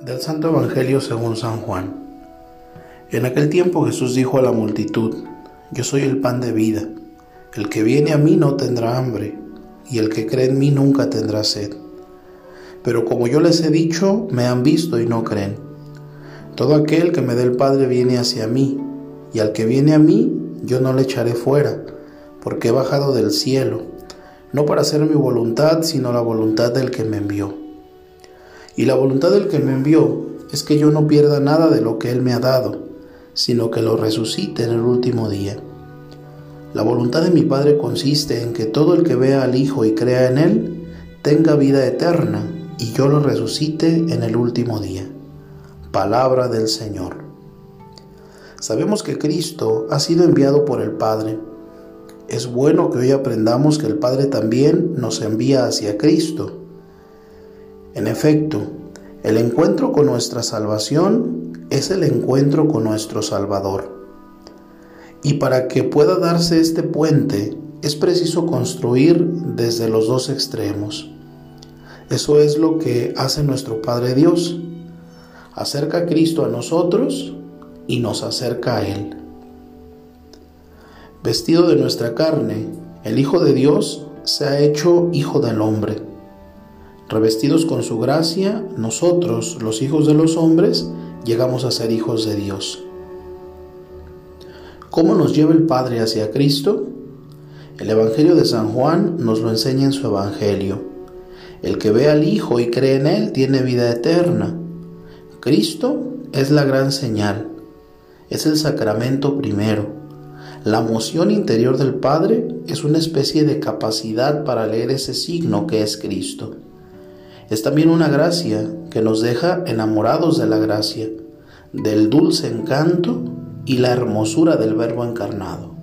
Del Santo Evangelio según San Juan. En aquel tiempo Jesús dijo a la multitud, Yo soy el pan de vida, el que viene a mí no tendrá hambre, y el que cree en mí nunca tendrá sed. Pero como yo les he dicho, me han visto y no creen. Todo aquel que me dé el Padre viene hacia mí, y al que viene a mí, yo no le echaré fuera, porque he bajado del cielo, no para hacer mi voluntad, sino la voluntad del que me envió. Y la voluntad del que me envió es que yo no pierda nada de lo que Él me ha dado, sino que lo resucite en el último día. La voluntad de mi Padre consiste en que todo el que vea al Hijo y crea en Él tenga vida eterna, y yo lo resucite en el último día. Palabra del Señor. Sabemos que Cristo ha sido enviado por el Padre. Es bueno que hoy aprendamos que el Padre también nos envía hacia Cristo en efecto, el encuentro con nuestra salvación es el encuentro con nuestro Salvador. Y para que pueda darse este puente es preciso construir desde los dos extremos. Eso es lo que hace nuestro Padre Dios. Acerca a Cristo a nosotros y nos acerca a Él. Vestido de nuestra carne, el Hijo de Dios se ha hecho Hijo del Hombre Revestidos con su gracia, nosotros, los hijos de los hombres, llegamos a ser hijos de Dios. ¿Cómo nos lleva el Padre hacia Cristo? El Evangelio de San Juan nos lo enseña en su Evangelio. El que ve al Hijo y cree en Él tiene vida eterna. Cristo es la gran señal, es el sacramento primero. La moción interior del Padre es una especie de capacidad para leer ese signo que es Cristo es también una gracia que nos deja enamorados de la gracia, del dulce encanto y la hermosura del Verbo encarnado.